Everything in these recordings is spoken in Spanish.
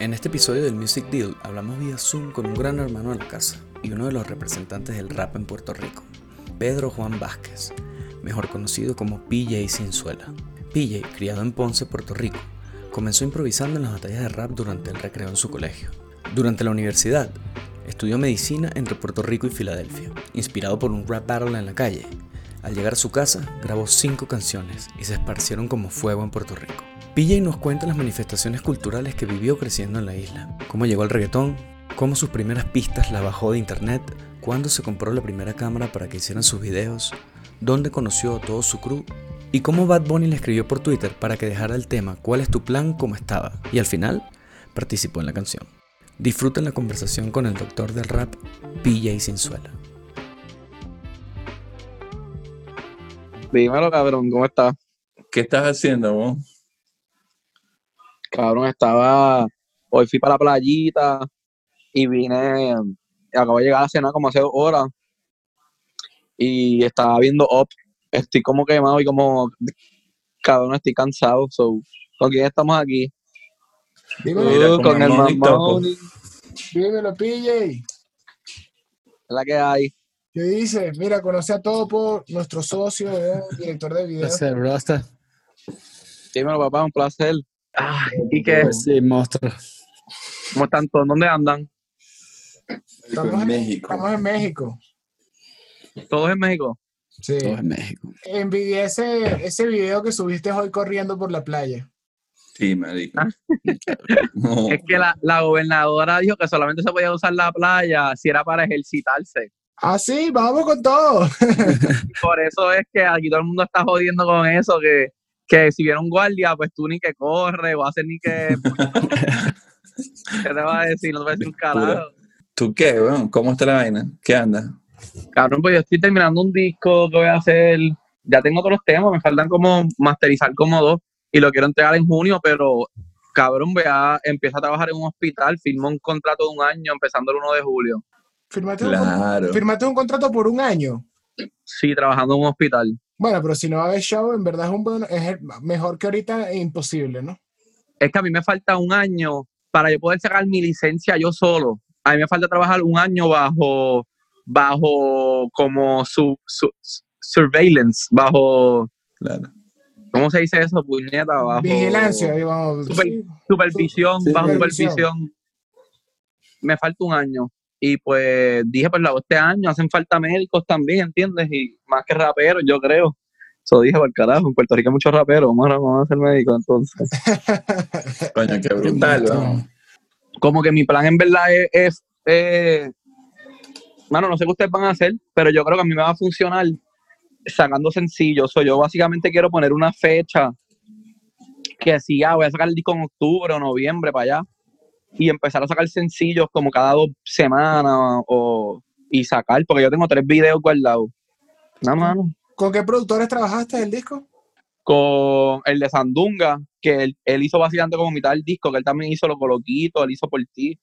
En este episodio del Music Deal hablamos vía Zoom con un gran hermano de la casa y uno de los representantes del rap en Puerto Rico, Pedro Juan Vázquez, mejor conocido como PJ Sinzuela. PJ, criado en Ponce, Puerto Rico, comenzó improvisando en las batallas de rap durante el recreo en su colegio. Durante la universidad, estudió medicina entre Puerto Rico y Filadelfia, inspirado por un rap battle en la calle. Al llegar a su casa, grabó cinco canciones y se esparcieron como fuego en Puerto Rico. PJ nos cuenta las manifestaciones culturales que vivió creciendo en la isla, cómo llegó al reggaetón, cómo sus primeras pistas las bajó de internet, cuándo se compró la primera cámara para que hicieran sus videos, dónde conoció a todo su crew y cómo Bad Bunny le escribió por Twitter para que dejara el tema ¿Cuál es tu plan? como estaba y al final participó en la canción. Disfruten la conversación con el doctor del rap, PJ Sinzuela. Dímelo, cabrón, ¿cómo estás? ¿Qué estás haciendo, vos? Cabrón, estaba. Hoy fui para la playita y vine. Acabo de llegar a cenar como hace dos horas. Y estaba viendo Up. Estoy como quemado y como. Cabrón, estoy cansado. So, ¿Con quién estamos aquí? Mira, Uh, con con el Mamón. Dímelo, PJ. Es la que hay. ¿Qué dice? Mira, conoce a Topo, nuestro socio, ¿verdad? director de video. Ese Rasta. Dímelo, papá, un placer. Ay, ¿Y qué? Pues sí, monstruo. ¿Cómo están todos? ¿Dónde andan? Estamos en México. Estamos en México. ¿Todos en México? Sí. Todo en México. Envidié ese, ese video que subiste hoy corriendo por la playa. Sí, marico. Ah. No, Es que la, la gobernadora dijo que solamente se podía usar la playa si era para ejercitarse. Ah, sí, vamos con todo. Por eso es que aquí todo el mundo está jodiendo con eso, que, que si viene un guardia, pues tú ni que corre o haces ni que... ¿Qué te va a decir? No te va a decir un carajo. ¿Tú qué, weón? ¿Cómo está la vaina? ¿Qué anda? Cabrón, pues yo estoy terminando un disco que voy a hacer. Ya tengo todos los temas, me faltan como masterizar como dos y lo quiero entregar en junio, pero cabrón, voy a empiezo a trabajar en un hospital, firmo un contrato de un año empezando el 1 de julio. Firmaste, un, firmaste un contrato por un año. Sí, trabajando en un hospital. Bueno, pero si no va a haber show, en verdad es, un buen, es el- mejor que ahorita, imposible, ¿no? Es que a mí me falta un año para yo poder sacar mi licencia yo solo. A mí me falta trabajar un año bajo, bajo como su, su- surveillance, bajo, Claro. ¿cómo se dice eso, puñeta? Bajo Vigilancia, digamos. Super- sí. supervisión, Sí, bajo supervisión. supervisión. Me falta un año. Y pues dije, pues la este año, hacen falta médicos también, ¿entiendes? Y más que raperos, yo creo. Eso dije, por carajo, en Puerto Rico hay muchos raperos, vamos a, vamos a ser médicos entonces. Coño, qué brutal, weón. Como que mi plan en verdad es, es eh, mano, no sé qué ustedes van a hacer, pero yo creo que a mí me va a funcionar sacando sencillos. So, yo básicamente quiero poner una fecha que si ya voy a sacar el disco en octubre o noviembre para allá y empezar a sacar sencillos como cada dos semanas o y sacar, porque yo tengo tres videos guardados. Nada mano. ¿Con qué productores trabajaste el disco? Con el de Sandunga, que él, él hizo básicamente como mitad del disco, que él también hizo Lo Coloquito, él hizo por ti.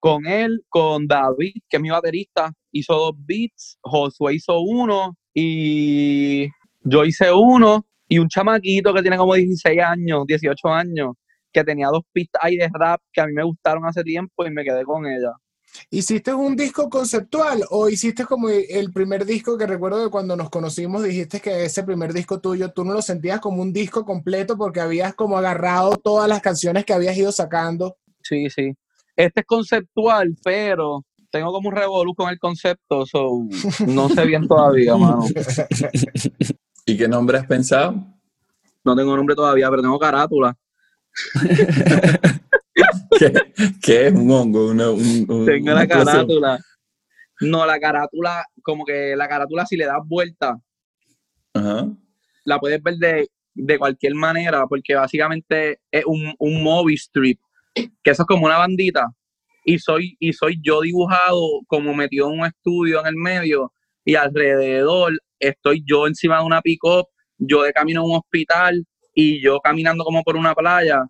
Con él, con David, que es mi baterista, hizo dos beats, Josué hizo uno y yo hice uno y un chamaquito que tiene como 16 años, 18 años, que tenía dos pistas ahí de rap que a mí me gustaron hace tiempo y me quedé con ella. ¿Hiciste un disco conceptual o hiciste como el primer disco que recuerdo de cuando nos conocimos dijiste que ese primer disco tuyo tú no lo sentías como un disco completo porque habías como agarrado todas las canciones que habías ido sacando? Sí, sí. Este es conceptual, pero tengo como un revolú con el concepto, so no sé bien todavía, mano. ¿Y qué nombre has pensado? No tengo nombre todavía, pero tengo carátula. ¿Qué, qué es un hongo? Una, un- un- Tengo la una carátula. No, la carátula, como que la carátula si le das vuelta, Ajá. la puedes ver de, de cualquier manera, porque básicamente es un, un movie strip, que eso es como una bandita, y soy, y soy yo dibujado como metido en un estudio en el medio, y alrededor estoy yo encima de una pick-up, yo de camino a un hospital, y yo caminando como por una playa,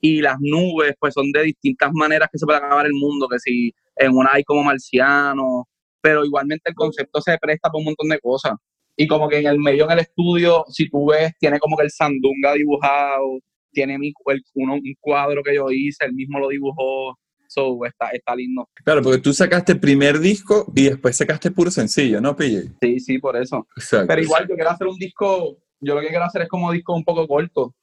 y las nubes pues son de distintas maneras que se puede acabar el mundo, que si en una hay como marciano, pero igualmente el concepto se presta para un montón de cosas. Y como que en el medio en el estudio, si tú ves, tiene como que el sandunga dibujado, tiene mi, el, uno, un cuadro que yo hice, él mismo lo dibujó, so, está, está lindo. Claro, porque tú sacaste el primer disco y después sacaste puro sencillo, ¿no, PJ? Sí, sí, por eso. Exacto. Pero igual yo quiero hacer un disco, yo lo que quiero hacer es como disco un poco corto,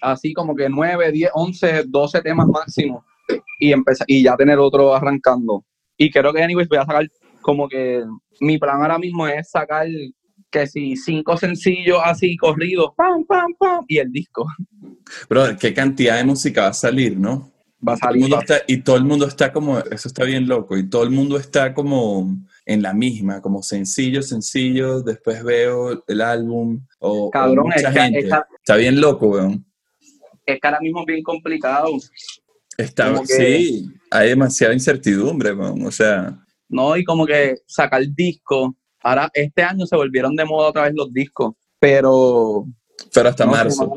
así como que 9, 10, 11, 12 temas máximo y empezar, y ya tener otro arrancando. Y creo que anyways voy a sacar como que mi plan ahora mismo es sacar que si cinco sencillos así corridos, pam, pam, pam, y el disco Bro, qué cantidad de música va a salir, ¿no? va a Todo el salir. mundo está- y todo el mundo está como, eso está bien loco, y todo el mundo está como en la misma, como sencillo, sencillo, después veo el álbum, o, o Cabrón, mucha es que- gente. es Está bien loco, weón. Es que ahora mismo es bien complicado. Está, que- sí, hay demasiada incertidumbre, weón, o sea, ¿no? Y como que sacar discos. Ahora, este año se volvieron de moda otra vez los discos, pero... pero hasta no marzo.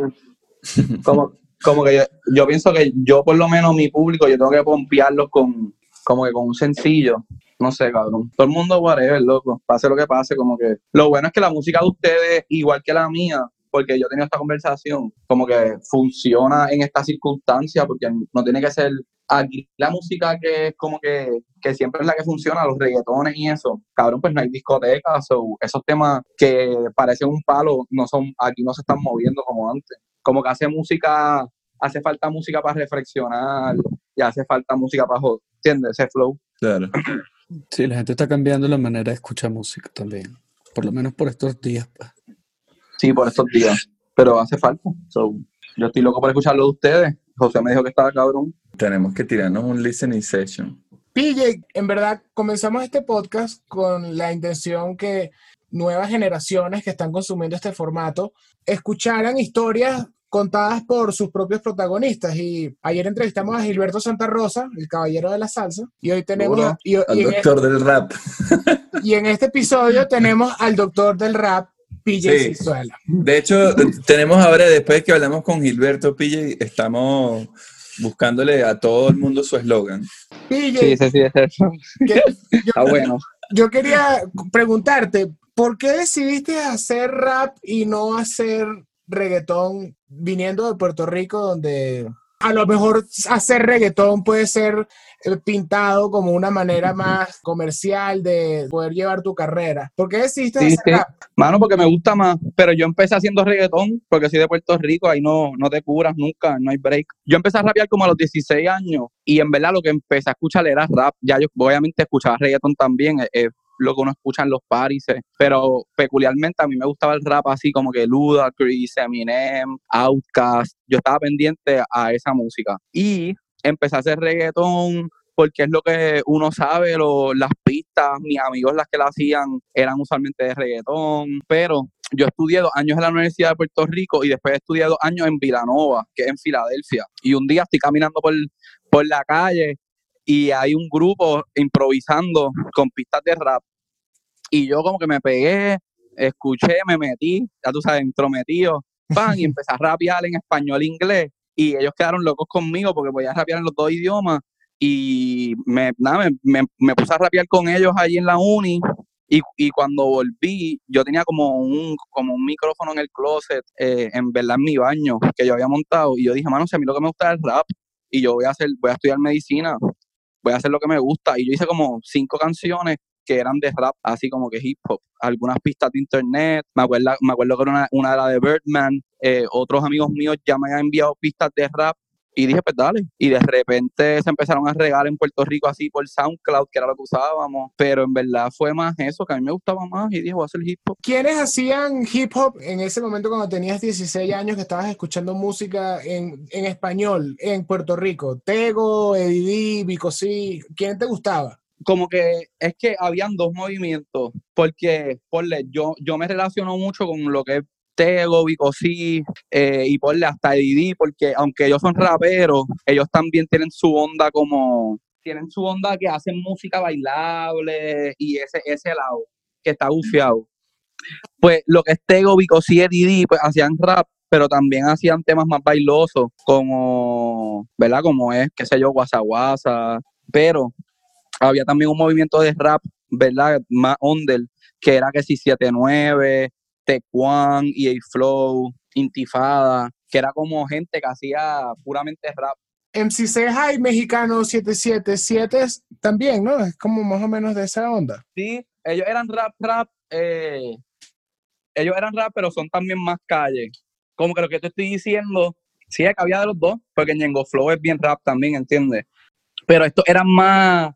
como, como que yo, yo pienso que yo, por lo menos, mi público, yo tengo que pompearlos con, como que con un sencillo. No sé, cabrón. Todo el mundo, whatever, loco. Pase lo que pase, como que... Lo bueno es que la música de ustedes, igual que la mía, porque yo he tenido esta conversación, como que funciona en esta circunstancia, porque no tiene que ser aquí la música que es como que, que siempre es la que funciona, los reggaetones y eso, cabrón, pues no hay discotecas o esos temas que parecen un palo, no son, aquí no se están moviendo como antes. Como que hace música, hace falta música para reflexionar y hace falta música para joder, ¿entiendes? Ese flow. Claro. Sí, la gente está cambiando la manera de escuchar música también. Por lo menos por estos días. pues. Sí, por estos días. Pero hace falta. So, yo estoy loco por escucharlo de ustedes. José me dijo que estaba cabrón. Tenemos que tirarnos un listening session. PJ, en verdad comenzamos este podcast con la intención que nuevas generaciones que están consumiendo este formato escucharan historias contadas por sus propios protagonistas. Y ayer entrevistamos a Gilberto Santa Rosa, el caballero de la salsa, y hoy tenemos, y, y Al doctor del rap. y en este episodio tenemos al doctor del rap, PJ Sí. Cizuela. De hecho, tenemos ahora, después que hablamos con Gilberto PJ, estamos buscándole a todo el mundo su eslogan. PJ, Sí, sí, sí, es eso. que- yo, Está bueno. yo quería preguntarte, ¿por qué decidiste hacer rap y no hacer reggaetón viniendo de Puerto Rico, donde a lo mejor hacer reggaetón puede ser eh, pintado como una manera más comercial de poder llevar tu carrera? ¿Por qué decidiste Sí, hacer sí. rap? Mano, porque me gusta más, pero yo empecé haciendo reggaetón, porque soy de Puerto Rico, ahí no, no te curas nunca, no hay break. Yo empecé a rapear como a los 16 años, y en verdad lo que empecé a escuchar era rap. Ya yo obviamente escuchaba reggaetón también, eh, eh, lo que uno escucha en los países, pero peculiarmente a mí me gustaba el rap así como que Ludacris, Eminem, Outkast, yo estaba pendiente a esa música. Y empecé a hacer reggaetón porque es lo que uno sabe, lo- las pistas, mis amigos las que la hacían eran usualmente de reggaetón, pero yo estudié dos años en la Universidad de Puerto Rico y después estudié dos años en Villanova, que es en Filadelfia. Y un día estoy caminando por, por la calle y hay un grupo improvisando con pistas de rap. Y yo como que me pegué, escuché, me metí, ya tú sabes, entrometido, pan, y empecé a rapear en español e inglés. Y ellos quedaron locos conmigo porque podía rapear en los dos idiomas. Y me, nada, me, me- me puse a rapear con ellos allí en la uni. Y, y cuando volví, yo tenía como un, como un micrófono en el closet, eh, en verdad en mi baño, que yo había montado. Y yo dije, mano, si a mí lo que me gusta es el rap, y yo voy a hacer, voy a estudiar medicina, voy a hacer lo que me gusta. Y yo hice como cinco canciones que eran de rap, así como que hip hop, algunas pistas de internet, me acuerdo, me acuerdo que era una, una era de Birdman, eh, otros amigos míos ya me habían enviado pistas de rap y dije, pues dale. Y de repente se empezaron a regar en Puerto Rico así por SoundCloud, que era lo que usábamos, pero en verdad fue más eso, que a mí me gustaba más y dije, voy a hacer hip hop. ¿Quiénes hacían hip hop en ese momento cuando tenías 16 años que estabas escuchando música en, en español en Puerto Rico? Tego, Vico C, ¿quién te gustaba? como que es que habían dos movimientos, porque ponle, yo, yo me relaciono mucho con lo que es Tego, Vicosí, eh, y ponle hasta Didi, porque aunque ellos son raperos, ellos también tienen su onda como, tienen su onda que hacen música bailable y ese, ese lado, que está bufiado. Pues lo que es Tego, Vicosí y Didi, pues hacían rap, pero también hacían temas más bailosos, como, ¿verdad? Como es, qué sé yo, Guasa Guasa, pero había también un movimiento de rap, ¿verdad? Más under, que era que si 79, Tecuan, EA Flow, Intifada, que era como gente que hacía puramente rap. MC Ceja y Mexicano 777 también, ¿no? Es como más o menos de esa onda. Sí, ellos eran rap, rap, eh, ellos eran rap, pero son también más calle. Como que lo que te estoy diciendo, sí, es que había de los dos, porque Ñengo Flow es bien rap también, ¿entiendes? Pero estos eran más,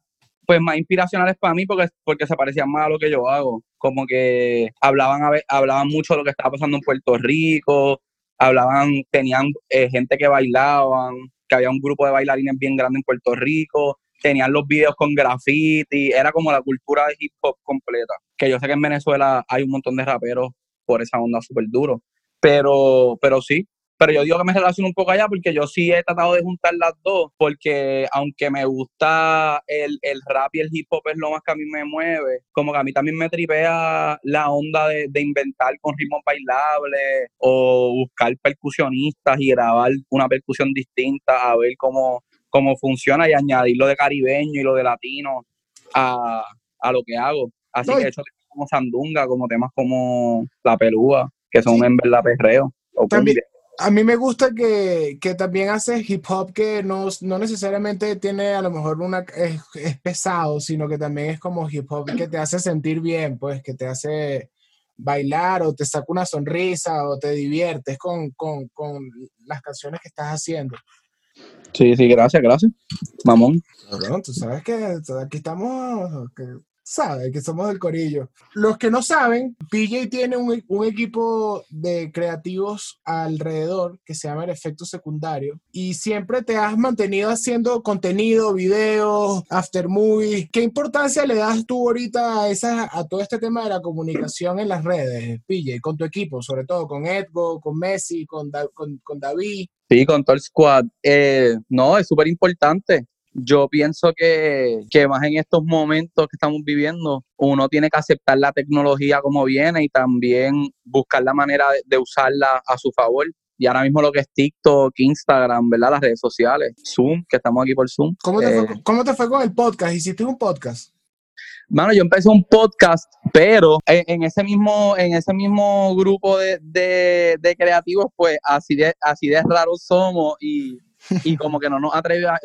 pues más inspiracionales para mí porque, porque se parecían más a lo que yo hago. Como que hablaban, a ver, hablaban mucho de lo que estaba pasando en Puerto Rico, hablaban, tenían eh, gente que bailaban, que había un grupo de bailarines bien grande en Puerto Rico, tenían los videos con graffiti, era como la cultura de hip hop completa. Que yo sé que en Venezuela hay un montón de raperos por esa onda súper duro, pero, pero sí, pero yo digo que me relaciono un poco allá porque yo sí he tratado de juntar las dos, porque aunque me gusta el, rap y el hip hop es lo más que a mí me mueve, como que a mí también me tripea la onda de, inventar con ritmos bailables o buscar percusionistas y grabar una percusión distinta a ver cómo, cómo funciona y añadir lo de caribeño y lo de latino a, lo que hago. Así que he hecho como sandunga, como temas como la pelúa, que son en verdad perreo. O a mí me gusta que, también hace hip hop que no, no, necesariamente tiene a lo mejor una es, pesado, sino que también es como hip hop que te hace sentir bien, pues que te hace bailar o te saca una sonrisa o te diviertes con, las canciones que estás haciendo. Sí, sí, gracias, gracias. Mamón. Bueno, tú sabes que aquí estamos, sabe que somos del corillo. Los que no saben, PJ tiene un, un, equipo de creativos alrededor que se llama el efecto secundario y siempre te has mantenido haciendo contenido, videos, after movie. ¿Qué importancia le das tú ahorita a, esa, a todo este tema de la comunicación en las redes, PJ, con tu equipo, sobre todo con Edgo, con Messi, con, con, con David? Sí, con todo el squad. Eh, no, es súper importante yo pienso que, más en estos momentos que estamos viviendo, uno tiene que aceptar la tecnología como viene y también buscar la manera de, usarla a su favor. Y ahora mismo lo que es TikTok, Instagram, ¿verdad? Las redes sociales, Zoom, que estamos aquí por Zoom. ¿Cómo te, fue, eh, ¿cómo te fue con el podcast? ¿Hiciste un podcast? Mano, yo empecé un podcast, pero en, ese mismo, en ese mismo grupo de, de, creativos, pues así de, así de raros somos y y como que no nos,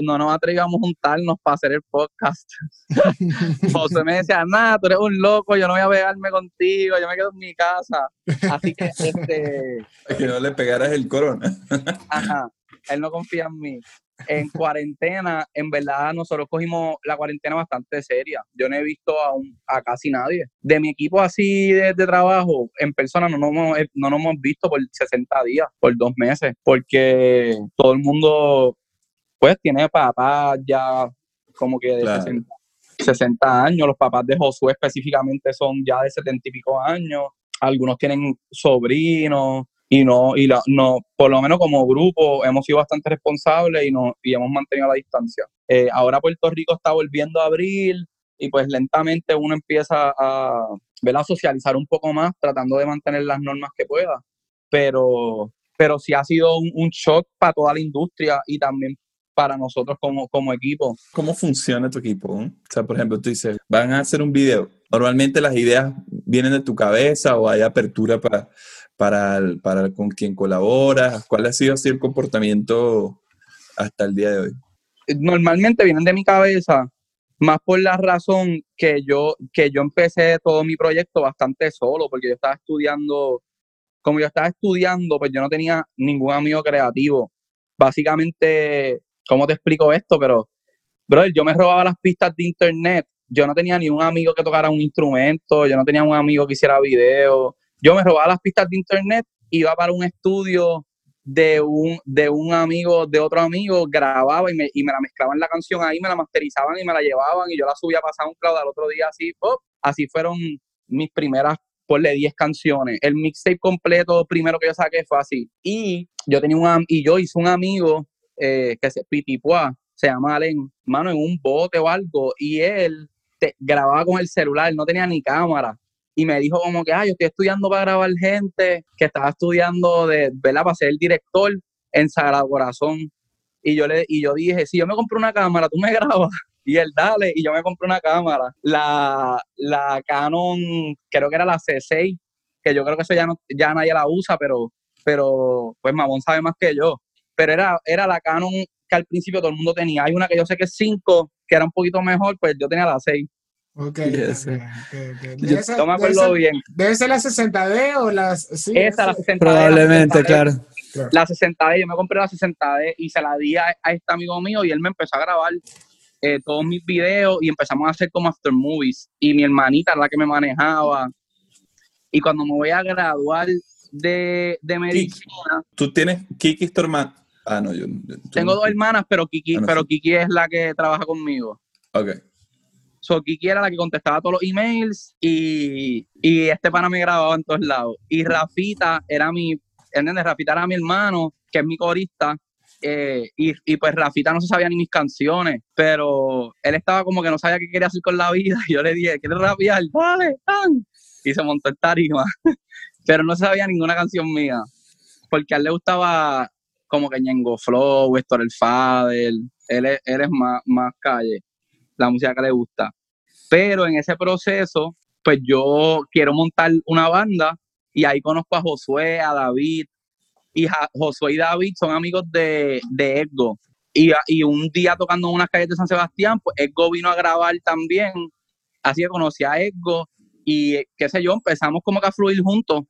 no nos atrevíamos a juntarnos para hacer el podcast. José me decía, nada, tú eres un loco, yo no voy a pegarme contigo, yo me quedo en mi casa. Así que, este... Que no le pegaras el corona. Ajá, él no confía en mí en cuarentena, en verdad nosotros cogimos la cuarentena bastante seria. Yo no he visto a, a casi nadie. De mi equipo así de, trabajo, en persona no nos, hemos, no nos hemos visto por 60 días, por dos meses, porque todo el mundo pues tiene papás ya como que de 60, años. Los papás de Josué específicamente son ya de 70 y pico años. Algunos tienen sobrinos y no, y la, no, por lo menos como grupo hemos sido bastante responsables y, no, y hemos mantenido la distancia. Eh, ahora Puerto Rico está volviendo a abrir y pues lentamente uno empieza a, a socializar un poco más, tratando de mantener las normas que pueda. Pero, pero sí ha sido un, shock para toda la industria y también para nosotros como, como equipo. ¿Cómo funciona tu equipo? O sea, por ejemplo, tú dices, van a hacer un video. Normalmente las ideas vienen de tu cabeza o hay apertura para para, para con quien colaboras? ¿Cuál ha sido así el comportamiento hasta el día de hoy? Normalmente vienen de mi cabeza, más por la razón que yo, que yo empecé todo mi proyecto bastante solo, porque yo estaba estudiando, como yo estaba estudiando, pues yo no tenía ningún amigo creativo. Básicamente, ¿cómo te explico esto? Pero, brother, yo me robaba las pistas de internet. Yo no tenía ni un amigo que tocara un instrumento, yo no tenía un amigo que hiciera videos, yo me robaba las pistas de internet, iba para un estudio de un, de un amigo, de otro amigo, grababa y me, y me la mezclaban la canción ahí, me la masterizaban y me la llevaban y yo la subía a un cloud al otro día así, pop. Así fueron mis primeras, ponle 10 canciones. El mixtape completo primero que yo saqué fue así. Y yo tenía un, y yo hice un amigo eh, que se Pitipua, se llama Alen, mano, en un bote o algo, y él te, grababa con el celular, no tenía ni cámara y me dijo como que, ah, yo estoy estudiando para grabar gente, que estaba estudiando de, ¿verdad? Para ser el director en Sagrado Corazón. Y yo, le, y yo dije, si yo me compro una cámara, tú me grabas. Y él, dale, y yo me compré una cámara. La, la Canon, creo que era la C6, que yo creo que eso ya, no, ya nadie la usa, pero pero pues Mamón sabe más que yo. Pero era, era la Canon que al principio todo el mundo tenía. Hay una que yo sé que es 5, que era un poquito mejor, pues yo tenía la 6. Ok, Yes. ok, ok, ok. Yo Debe no me debe acuerdo ser- bien. Debe ser la 60D o las. Sí, Esa, la esa- 60D. Probablemente, la 60D, claro. La 60D, yo me compré la 60D y se la di a, a este amigo mío y él me empezó a grabar eh, todos mis videos y empezamos a hacer como after movies. Y mi hermanita era la que me manejaba. Y cuando me voy a graduar de, de medicina, Tú tienes Kiki es tu hermana. Ah, no, yo. tú tengo no- dos hermanas, pero Kiki, Ah, no, pero sí. Kiki es la que trabaja conmigo. Ok. So, Kiki era la que contestaba todos los emails y, y este pana me grababa en todos lados. Y Rafita era mi, ¿entiendes? Rafita era mi hermano, que es mi corista. eh, y, y pues Rafita no se sabía ni mis canciones, pero él estaba como que no sabía qué quería hacer con la vida. Y yo le dije, ¿quieres rapear? Dale, tan. Y se montó en tarima. pero no sabía ninguna canción mía. Porque a él le gustaba como que Ñengo Flow, Héctor el Fader. Él es, él es más, más calle la música que le gusta. Pero en ese proceso, pues yo quiero montar una banda y ahí conozco a Josué, a David. Y Ja- Josué y David son amigos de, de. Y, a- y un día tocando en unas calles de San Sebastián, pues Edgo vino a grabar también. Así que conocí a Edgo y qué sé yo, empezamos como que a fluir juntos.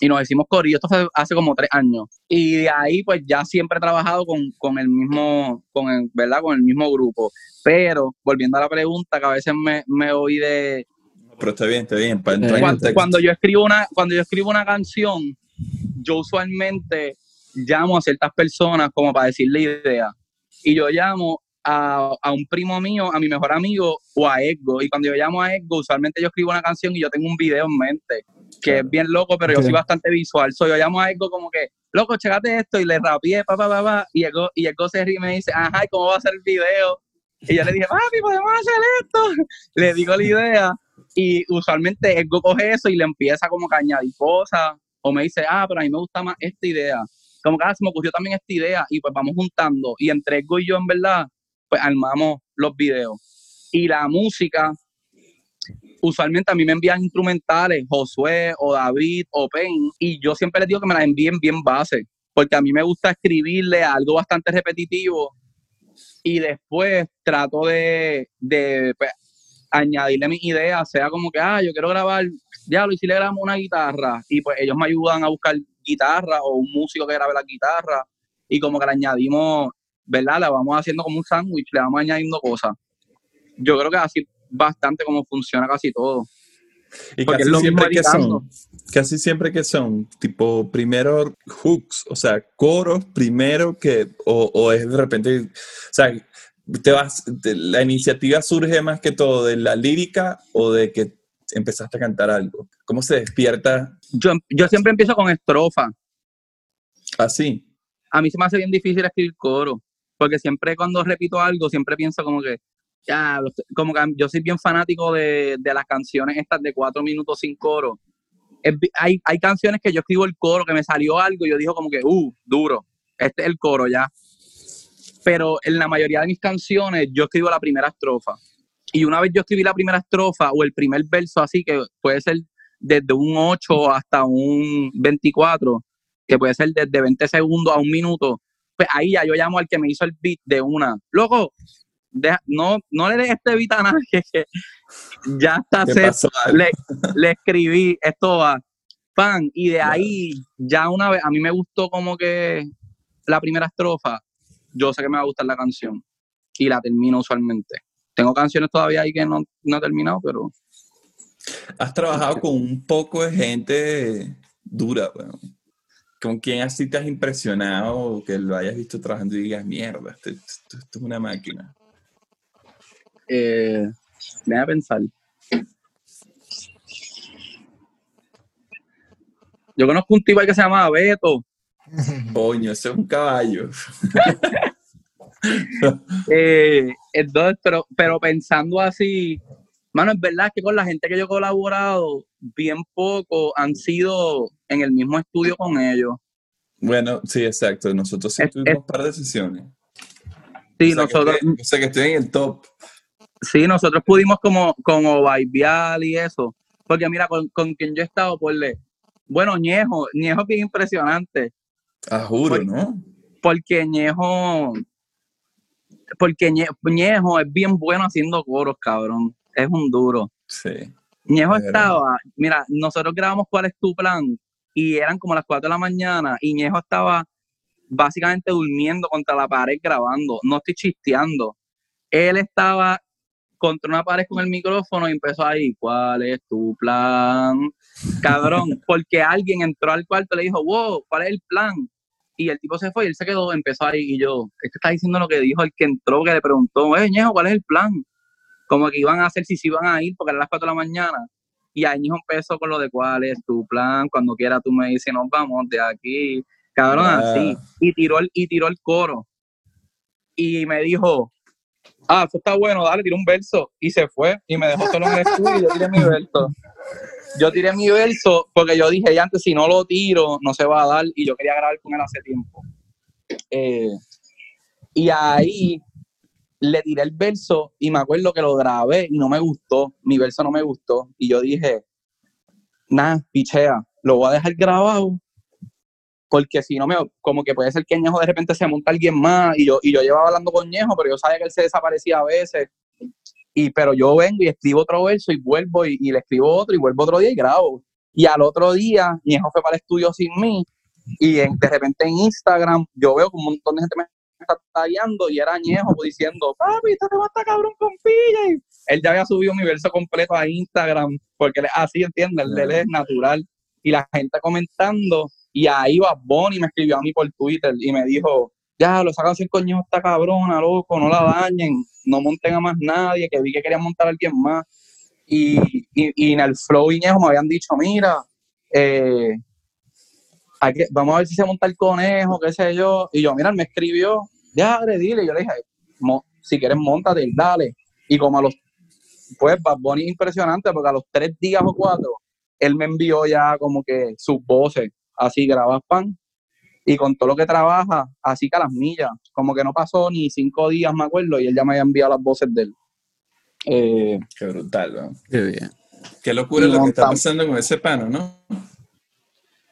Y nos decimos corillo, esto fue hace como tres años. Y de ahí pues ya siempre he trabajado con, con el mismo, con el, ¿verdad? Con el mismo grupo. Pero, volviendo a la pregunta, que a veces me, me oí de... Pero está bien, está bien. Para entrar en Cuando, cuando yo escribo una, cuando yo escribo una canción, yo usualmente llamo a ciertas personas como para decirle idea. Y yo llamo a, a un primo mío, a mi mejor amigo o a Edgo. Y cuando yo llamo a Edgo, usualmente yo escribo una canción y yo tengo un video en mente, que Claro. es bien loco, pero yo soy bastante visual. So, yo llamo a Edgo como que, loco, checate esto, y le rapié, pa, pa, pa, pa, y Edgo, y Edgo se ríe y me dice, ajá, ¿y cómo va a ser el video? Y yo le dije, papi, podemos hacer esto. Le digo la idea, y usualmente Edgo coge eso y le empieza como que a añadir cosas, o me dice, ah, pero a mí me gusta más esta idea. Como que ah, se me ocurrió también esta idea, y pues vamos juntando. Y entre Edgo y yo, en verdad, pues armamos los videos. Y la música, usualmente a mí me envían instrumentales, Josué o David o Pen, y yo siempre les digo que me las envíen bien base, porque a mí me gusta escribirle algo bastante repetitivo y después trato de, de pues, añadirle mis ideas, sea como que, ah, yo quiero grabar, diablo, y si le grabamos una guitarra, y pues ellos me ayudan a buscar guitarra o un músico que grabe la guitarra, y como que le añadimos, ¿verdad? La vamos haciendo como un sándwich, le vamos añadiendo cosas. Yo creo que así bastante como funciona casi todo. Y porque casi siempre que son, casi siempre que son, tipo, primero hooks, o sea, coros primero que, o, o es de repente, o sea, te vas, te- la iniciativa surge más que todo de la lírica o de que empezaste a cantar algo. ¿Cómo se despierta Yo, yo siempre empiezo con estrofa. así? A mí se me hace bien difícil escribir coro, porque siempre cuando repito algo, siempre pienso como que, ya, como que yo soy bien fanático de, de las canciones estas de cuatro minutos sin coro. Es hay, hay canciones que yo escribo el coro, que me salió algo y yo digo como que, uh, duro, este es el coro ya. Pero en la mayoría de mis canciones yo escribo la primera estrofa. Y una vez yo escribí la primera estrofa o el primer verso así, que puede ser desde un 8 hasta un 24, que puede ser desde 20 segundos a un minuto, pues ahí ya yo llamo al que me hizo el beat de una. Loco, deja- no, no le des este beat a nadie, que ya está algo? le, le escribí, esto va, pan, y de ahí ya una vez, a mí me gustó como que la primera estrofa, yo sé que me va a gustar la canción, y la termino usualmente. Tengo canciones todavía ahí que no, no he terminado, pero Has trabajado con un poco de gente dura, bueno. ¿Con quién así te has impresionado que lo hayas visto trabajando y digas, mierda, esto, esto- esto es una máquina? Eh, déjame pensar. Yo conozco un tipo ahí que se llama Beto. Coño, ese es un caballo. Eh, entonces, pero, pero pensando así, mano, es verdad que con la gente que yo he colaborado, bien poco han sido en el mismo estudio con ellos. Bueno, sí, exacto. Nosotros sí Es- tuvimos es- un par de sesiones. Sí, O sea, que nosotros, estoy- o sea, que estoy en el top. Sí, nosotros pudimos como, como vibear y eso. Porque mira, con, con quien yo he estado, por Bueno, Ñejo, Ñejo es bien impresionante. Ah, juro, Por- ¿no? Porque Ñejo, porque Ñe- Ñejo es bien bueno haciendo coros, cabrón. Es un duro. Sí. Ñejo estaba, mira, nosotros grabamos cuál es tu plan y eran como las 4 de la mañana y Ñejo estaba básicamente durmiendo contra la pared grabando, no estoy chisteando. Él estaba contra una pared con el micrófono y empezó ahí, ¿cuál es tu plan? Cabrón, porque alguien entró al cuarto y le dijo, wow, ¿cuál es el plan? Y el tipo se fue y él se quedó, empezó ahí y yo, es que está diciendo lo que dijo el que entró, que le preguntó, eh, Ñejo, ¿cuál es el plan? Como que iban a hacer si se iban a ir porque eran las 4 de la mañana. Y ahí Ñejo empezó con lo de cuál es tu plan, cuando quiera tú me dices, nos vamos de aquí. Cabrón, Ah. así. Y tiró, el, y tiró el coro. Y me dijo, ah, eso está bueno, dale, tiró un verso. Y se fue y me dejó solo en el estudio y yo tiré mi verso. Yo tiré mi verso porque yo dije, ya antes si no lo tiro, no se va a dar. Y yo quería grabar con él hace tiempo. Eh, y ahí le tiré el verso y me acuerdo que lo grabé y no me gustó. Mi verso no me gustó. Y yo dije, nada, pichea, lo voy a dejar grabado. Porque si no me, como que puede ser que Ñejo de repente se monta alguien más y yo, y yo llevaba hablando con Ñejo, pero yo sabía que él se desaparecía a veces. Y, pero yo vengo y escribo otro verso y vuelvo y, y le escribo otro y vuelvo otro día y grabo. Y al otro día, Ñejo fue para el estudio sin mí y de repente en Instagram yo veo que un montón de gente me está tagueando y era Ñejo diciendo, papi, este tema está cabrón con PJ. Él ya había subido mi verso completo a Instagram porque así, ¿entiendes? Él, él es natural. Y la gente comentando y ahí va Bonnie me escribió a mí por Twitter y me dijo, ya, lo sacan sin coño esta cabrona, loco, no la dañen, no monten a más nadie, que vi que querían montar a alguien más. Y, y, y en el flow y Ñejo me habían dicho, mira, eh, hay vamos a ver si se monta el conejo, qué sé yo. Y yo, mira, me escribió, ya, dile. Y yo le dije, "Mo- si quieres, montate, dale. Y como a los, pues, Bad Bunny es impresionante, porque a los tres días o cuatro, él me envió ya como que sus voces, así grabas pan, y con todo lo que trabaja, así que a las millas, como que no pasó ni cinco días, me acuerdo, y él ya me había enviado las voces de él. Eh, Qué brutal, ¿no? Qué bien. Qué locura lo que está pasando con ese pano, ¿no?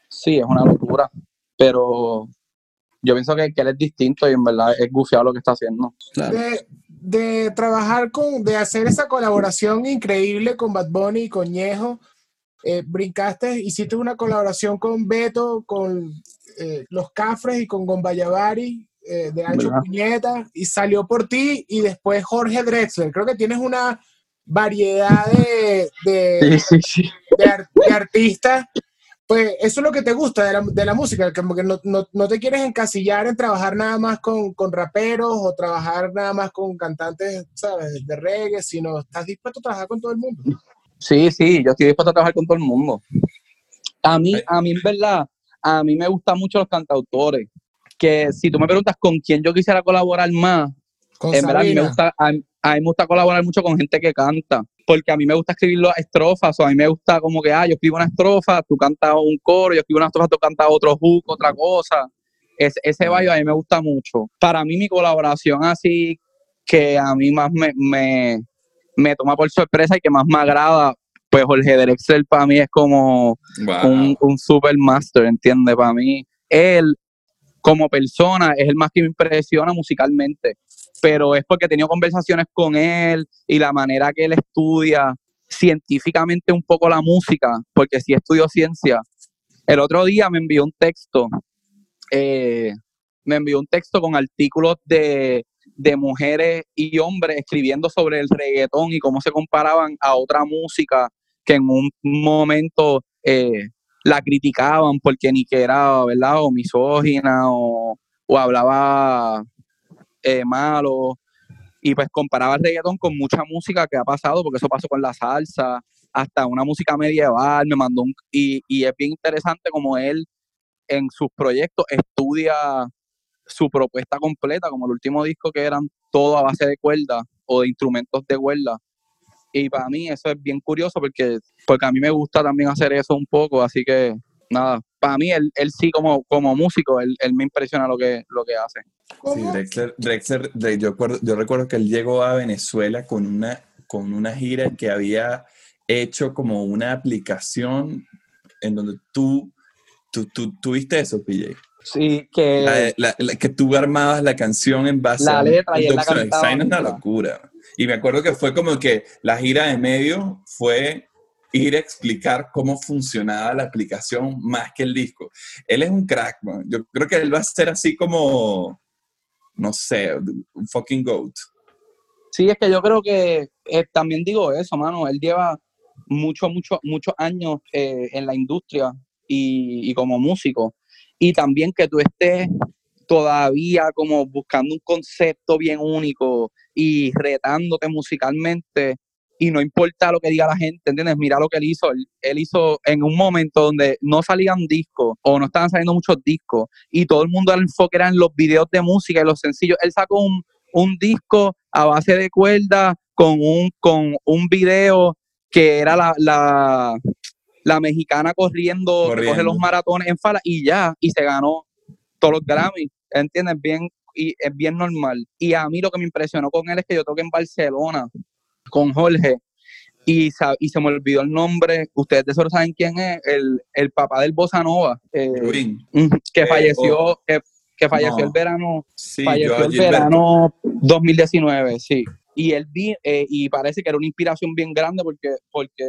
sí, es una locura, pero yo pienso que, que él es distinto y en verdad es gufiado lo que está haciendo. Claro. de, de trabajar con, de hacer esa colaboración increíble con Bad Bunny y con Ñejo, eh, brincaste, hiciste una colaboración con Beto, con eh, Los Cafres y con Gombayavari eh, de Ancho ¿Verdad? Puñeta, y salió por ti, y después Jorge Drexler. Creo que tienes una variedad de, de, sí, sí. de, ar- de artistas. Pues eso es lo que te gusta de la, de la música, como que no, no, no te quieres encasillar en trabajar nada más con, con raperos o trabajar nada más con cantantes, ¿sabes?, de reggae, sino estás dispuesto a trabajar con todo el mundo. Sí, sí, yo estoy dispuesto a trabajar con todo el mundo. A mí, a mí en verdad, a mí me gustan mucho los cantautores. Que si tú me preguntas con quién yo quisiera colaborar más, Con en verdad a mí, me gusta, a, mí- a mí me gusta colaborar mucho con gente que canta. Porque a mí me gusta escribir las estrofas, o a mí me gusta como que, ah, yo escribo una estrofa, tú cantas un coro, yo escribo una estrofa, tú cantas otro hook, otra cosa. Es, ese vibe a mí me gusta mucho. Para mí mi colaboración así que a mí más me, me, me toma por sorpresa y que más me agrada, pues Jorge Drexler para mí es como Wow. un, un super master, ¿entiendes? Para mí, él como persona es el más que me impresiona musicalmente, pero es porque he tenido conversaciones con él y la manera que él estudia científicamente un poco la música, porque sí estudió ciencia. El otro día me envió un texto, eh, me envió un texto con artículos de, de mujeres y hombres escribiendo sobre el reggaetón y cómo se comparaban a otra música que en un momento eh, la criticaban porque ni que era, ¿verdad? O misógina o, o hablaba eh, malo. Y pues comparaba el reggaetón con mucha música que ha pasado, porque eso pasó con la salsa, hasta una música medieval, me mandó un... Y, y es bien interesante como él en sus proyectos estudia su propuesta completa, como el último disco que eran todo a base de cuerdas o de instrumentos de cuerda. Y para mí eso es bien curioso porque, porque a mí me gusta también hacer eso un poco, así que nada, para mí él, él sí como, como músico, él, él me impresiona lo que, lo que hace. Sí. Drexler, Drexler, Dre- yo, acuerdo- yo recuerdo que él llegó a Venezuela con una, con una gira que había hecho como una aplicación en donde tú, tú, tú, tuviste eso, PJ. Sí, que... que tú armabas la canción en base la a... letra y la cantaba. Es una locura. Y me acuerdo que fue como que la gira de medio fue ir a explicar cómo funcionaba la aplicación más que el disco. Él es un crack, man. Yo creo que él va a ser así como, no sé, un fucking goat. Sí, es que yo creo que eh, también digo eso, mano. Él lleva muchos, muchos, muchos años eh, en la industria y, y como músico. Y también que tú estés todavía como buscando un concepto bien único y retándote musicalmente y no importa lo que diga la gente, ¿entiendes? Mira lo que él hizo. Él, hizo en un momento donde no salían discos o no estaban saliendo muchos discos y todo el mundo el enfoque era en los videos de música y los sencillos. Él sacó un, un disco a base de cuerda con un, con un video que era la, la mexicana corriendo, corriendo. coge los maratones en fala y ya, y se ganó todos los Grammy, ¿entiendes? Bien, y es bien normal. Y a mí lo que me impresionó con él es que yo toqué en Barcelona con Jorge y, y, se me olvidó el nombre, ustedes de eso saben quién es, el, el papá del Bossa Nova, eh, que falleció, oh. que, falleció el verano, falleció el verano 2019, sí. Y él vi, eh, y parece que era una inspiración bien grande porque, porque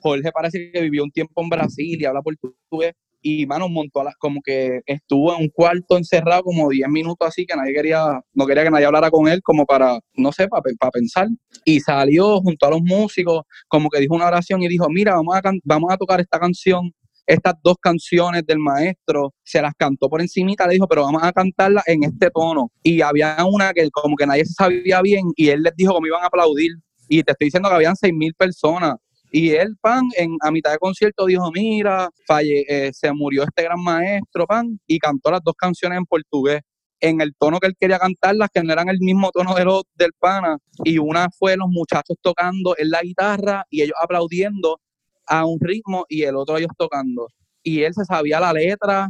Jorge parece que vivió un tiempo en Brasil y habla portugués y mano montó la, como que estuvo en un cuarto encerrado como 10 minutos así que nadie quería no quería que nadie hablara con él como para no sé para, para pensar y salió junto a los músicos como que dijo una oración y dijo mira vamos a vamos a tocar esta canción estas dos canciones del maestro, se las cantó por encimita, le dijo, pero vamos a cantarla en este tono. Y había una que como que nadie se sabía bien y él les dijo cómo iban a aplaudir. Y te estoy diciendo que habían seis mil personas y él, pan, en, a mitad de concierto dijo, mira, falle, eh, se murió este gran maestro, pan, y cantó las dos canciones en portugués, en el tono que él quería cantarlas, que no eran el mismo tono de los, del pana. Y una fue los muchachos tocando en la guitarra y ellos aplaudiendo a un ritmo y el otro ellos tocando. Y él se sabía la letra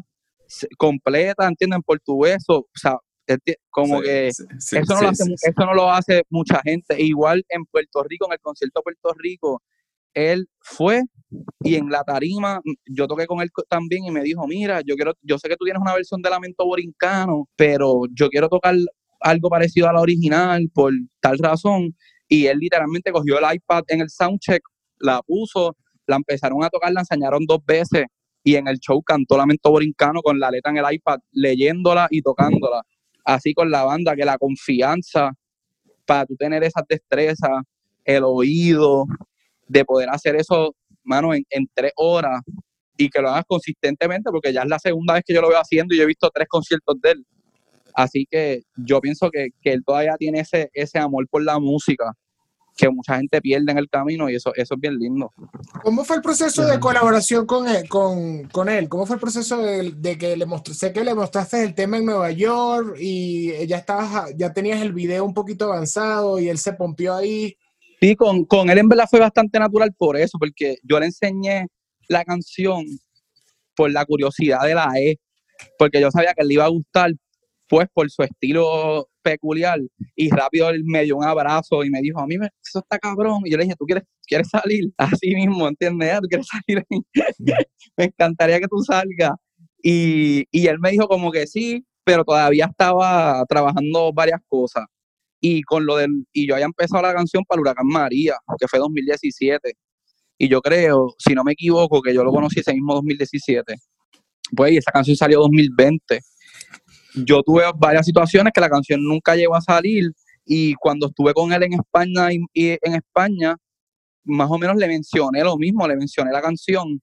completa, ¿entienden? En portugués, o, sea, como que eso, no lo hace, eso no lo hace mucha gente. igual en Puerto Rico, en el concierto de Puerto Rico, él fue y en la tarima yo toqué con él también y me dijo, mira, yo quiero, yo sé que tú tienes una versión de Lamento Borincano, pero yo quiero tocar algo parecido a la original por tal razón. Y él literalmente cogió el iPad en el soundcheck, la puso, la empezaron a tocar, la enseñaron dos veces y en el show cantó Lamento Borincano con la letra en el iPad, leyéndola y tocándola. Así con la banda, que la confianza para tú tener esas destrezas, el oído, de poder hacer eso, mano, en, tres horas y que lo hagas consistentemente, porque ya es la segunda vez que yo lo veo haciendo y yo he visto tres conciertos de él. Así que yo pienso que, él todavía tiene ese, ese amor por la música que mucha gente pierde en el camino y eso, eso es bien lindo. ¿Cómo fue el proceso de colaboración con él? Con, con él? ¿Cómo fue el proceso de, que le mostré, sé que le mostraste el tema en Nueva York y ya estabas, ya tenías el video un poquito avanzado y él se pompió ahí? Sí, con, con él en verdad fue bastante natural por eso, porque yo le enseñé la canción por la curiosidad de la E, porque yo sabía que le iba a gustar, pues por su estilo peculiar, y rápido él me dio un abrazo y me dijo, a mí me, eso está cabrón, y yo le dije, ¿tú quieres, quieres salir? Así mismo, ¿entiendes? ¿Tú quieres salir? me encantaría que tú salgas. Y, y él me dijo como que sí, pero todavía estaba trabajando varias cosas y con lo del y yo había empezado la canción para el huracán María, que fue 2017. Y yo creo, si no me equivoco, que yo lo conocí ese mismo 2017. Pues esa canción salió 2020. Yo tuve varias situaciones que la canción nunca llegó a salir y cuando estuve con él en España y, en España más o menos le mencioné lo mismo, le mencioné la canción